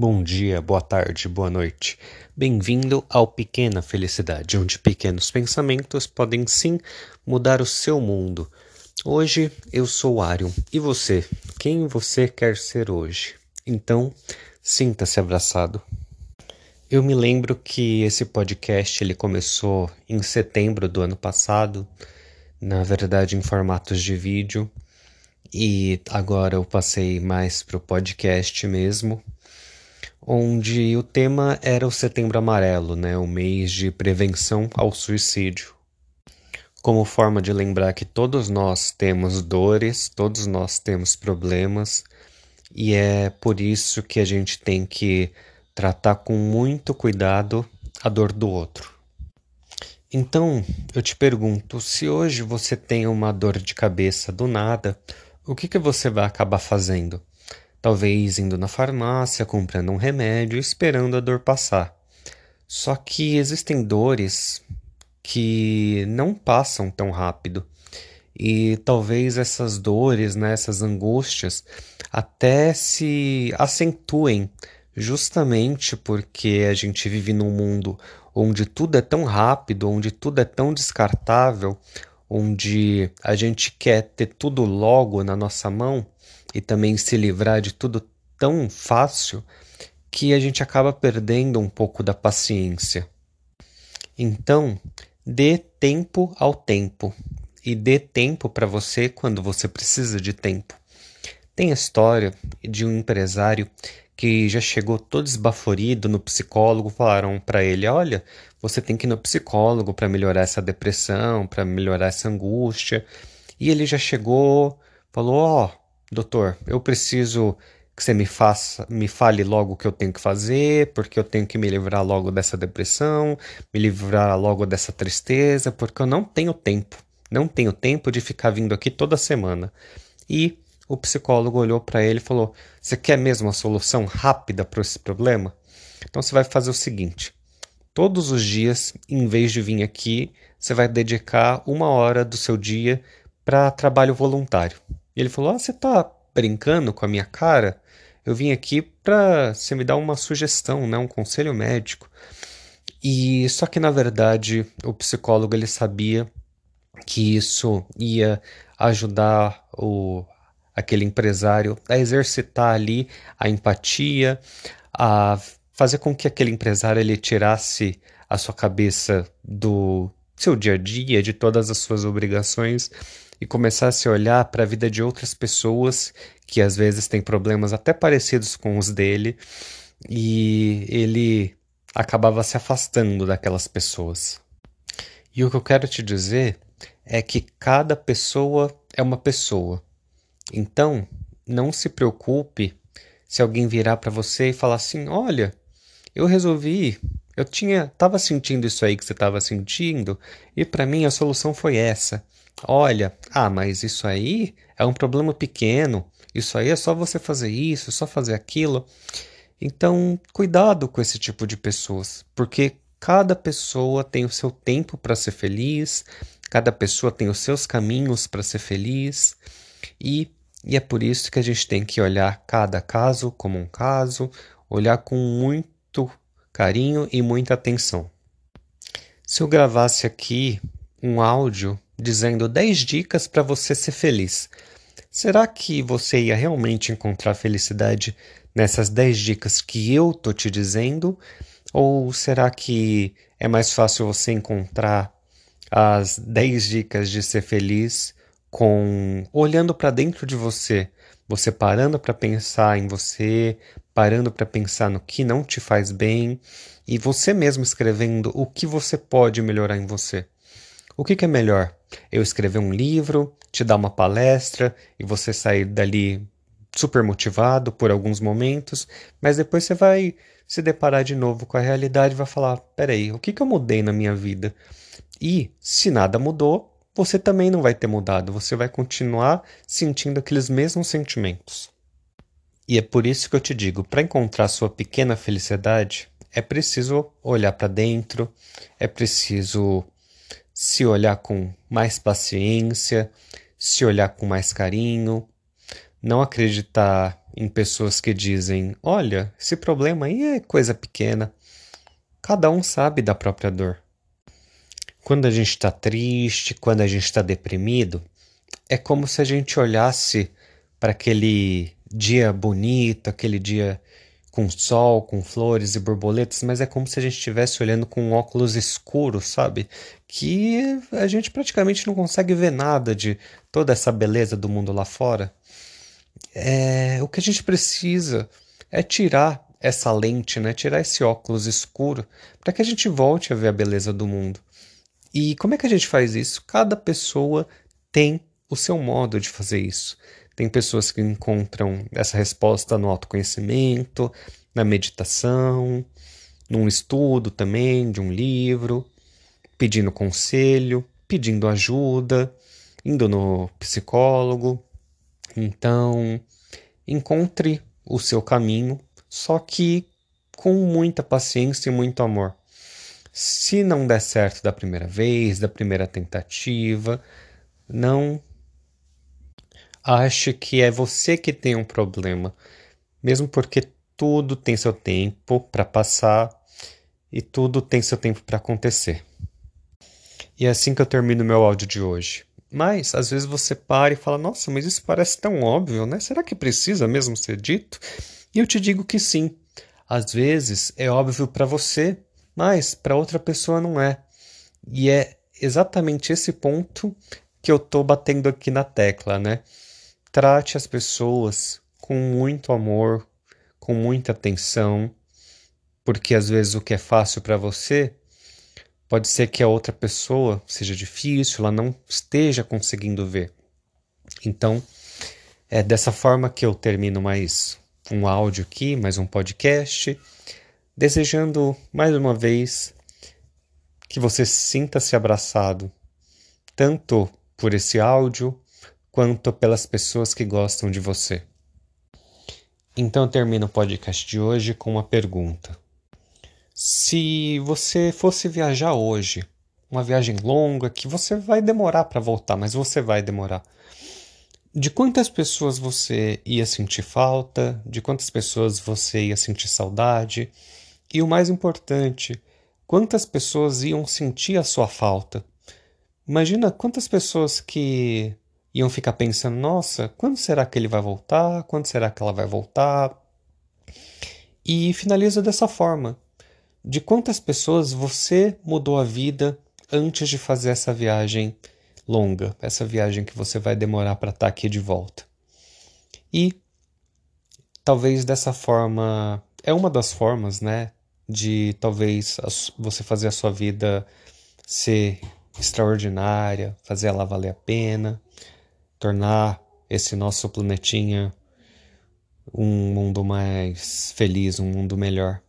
Bom dia, boa tarde, boa noite. Bem-vindo ao Pequena Felicidade, onde pequenos pensamentos podem sim mudar o seu mundo. Hoje eu sou Arion. E você? Quem você quer ser hoje? Então, sinta-se abraçado. Eu me lembro que esse podcast ele começou em setembro do ano passado, na verdade em formatos de vídeo, e agora eu passei mais para o podcast mesmo onde o tema era o Setembro Amarelo, né, o mês de prevenção ao suicídio. Como forma de lembrar que todos nós temos dores, todos nós temos problemas, e é por isso que a gente tem que tratar com muito cuidado a dor do outro. Então, eu te pergunto, se hoje você tem uma dor de cabeça do nada, o que, que você vai acabar fazendo? Talvez indo na farmácia, comprando um remédio, esperando a dor passar. Só que existem dores que não passam tão rápido. E talvez essas dores, né, essas angústias, até se acentuem justamente porque a gente vive num mundo onde tudo é tão rápido, onde tudo é tão descartável, onde a gente quer ter tudo logo na nossa mão e também se livrar de tudo tão fácil que a gente acaba perdendo um pouco da paciência. Então, dê tempo ao tempo e dê tempo para você quando você precisa de tempo. Tem a história de um empresário que já chegou todo esbaforido no psicólogo, falaram para ele: "Olha, você tem que ir no psicólogo para melhorar essa depressão, para melhorar essa angústia". E ele já chegou, falou: "Ó, oh, doutor, eu preciso que você me faça, me fale logo o que eu tenho que fazer, porque eu tenho que me livrar logo dessa depressão, me livrar logo dessa tristeza, porque eu não tenho tempo. Não tenho tempo de ficar vindo aqui toda semana. E o psicólogo olhou para ele e falou: Você quer mesmo a solução rápida para esse problema? Então você vai fazer o seguinte: todos os dias, em vez de vir aqui, você vai dedicar uma hora do seu dia para trabalho voluntário. E ele falou: Ah, você tá brincando com a minha cara? Eu vim aqui para você me dar uma sugestão, né, um conselho médico. E só que na verdade o psicólogo ele sabia que isso ia ajudar o aquele empresário a exercitar ali a empatia, a fazer com que aquele empresário ele tirasse a sua cabeça do seu dia a dia, de todas as suas obrigações e começasse a olhar para a vida de outras pessoas que às vezes têm problemas até parecidos com os dele e ele acabava se afastando daquelas pessoas. E o que eu quero te dizer é que cada pessoa é uma pessoa. Então, não se preocupe se alguém virar para você e falar assim: "Olha, eu resolvi, eu tinha, estava sentindo isso aí que você estava sentindo, e para mim a solução foi essa. Olha, ah, mas isso aí é um problema pequeno. Isso aí é só você fazer isso, só fazer aquilo. Então, cuidado com esse tipo de pessoas, porque cada pessoa tem o seu tempo para ser feliz, cada pessoa tem os seus caminhos para ser feliz, e, e é por isso que a gente tem que olhar cada caso como um caso, olhar com muito carinho e muita atenção. Se eu gravasse aqui um áudio dizendo 10 dicas para você ser feliz. Será que você ia realmente encontrar felicidade nessas 10 dicas que eu tô te dizendo? Ou será que é mais fácil você encontrar as 10 dicas de ser feliz com olhando para dentro de você, você parando para pensar em você, parando para pensar no que não te faz bem e você mesmo escrevendo o que você pode melhorar em você? O que, que é melhor? Eu escrever um livro, te dar uma palestra e você sair dali super motivado por alguns momentos, mas depois você vai se deparar de novo com a realidade e vai falar: peraí, o que, que eu mudei na minha vida? E se nada mudou, você também não vai ter mudado, você vai continuar sentindo aqueles mesmos sentimentos. E é por isso que eu te digo: para encontrar sua pequena felicidade, é preciso olhar para dentro, é preciso se olhar com mais paciência, se olhar com mais carinho, não acreditar em pessoas que dizem: olha, esse problema aí é coisa pequena. Cada um sabe da própria dor. Quando a gente está triste, quando a gente está deprimido, é como se a gente olhasse para aquele dia bonito, aquele dia com sol, com flores e borboletas, mas é como se a gente estivesse olhando com óculos escuro, sabe? Que a gente praticamente não consegue ver nada de toda essa beleza do mundo lá fora. É, o que a gente precisa é tirar essa lente, né? Tirar esse óculos escuro para que a gente volte a ver a beleza do mundo. E como é que a gente faz isso? Cada pessoa tem o seu modo de fazer isso. Tem pessoas que encontram essa resposta no autoconhecimento, na meditação, num estudo também de um livro, pedindo conselho, pedindo ajuda, indo no psicólogo. Então, encontre o seu caminho, só que com muita paciência e muito amor. Se não der certo da primeira vez, da primeira tentativa, não ache que é você que tem um problema, mesmo porque tudo tem seu tempo para passar e tudo tem seu tempo para acontecer. E é assim que eu termino meu áudio de hoje. Mas às vezes você para e fala: "Nossa, mas isso parece tão óbvio, né? Será que precisa mesmo ser dito?" E eu te digo que sim. Às vezes é óbvio para você, mas para outra pessoa não é. E é exatamente esse ponto que eu tô batendo aqui na tecla, né? Trate as pessoas com muito amor, com muita atenção, porque às vezes o que é fácil para você pode ser que a outra pessoa seja difícil, ela não esteja conseguindo ver. Então, é dessa forma que eu termino mais um áudio aqui, mais um podcast, desejando mais uma vez que você sinta-se abraçado, tanto por esse áudio quanto pelas pessoas que gostam de você. Então eu termino o podcast de hoje com uma pergunta. Se você fosse viajar hoje, uma viagem longa que você vai demorar para voltar, mas você vai demorar. De quantas pessoas você ia sentir falta? De quantas pessoas você ia sentir saudade? E o mais importante, quantas pessoas iam sentir a sua falta? Imagina quantas pessoas que iam ficar pensando: nossa, quando será que ele vai voltar? Quando será que ela vai voltar? E finaliza dessa forma: de quantas pessoas você mudou a vida antes de fazer essa viagem longa, essa viagem que você vai demorar para estar tá aqui de volta? E talvez dessa forma é uma das formas, né, de talvez você fazer a sua vida ser extraordinária, fazer ela valer a pena, tornar esse nosso planetinha um mundo mais feliz, um mundo melhor.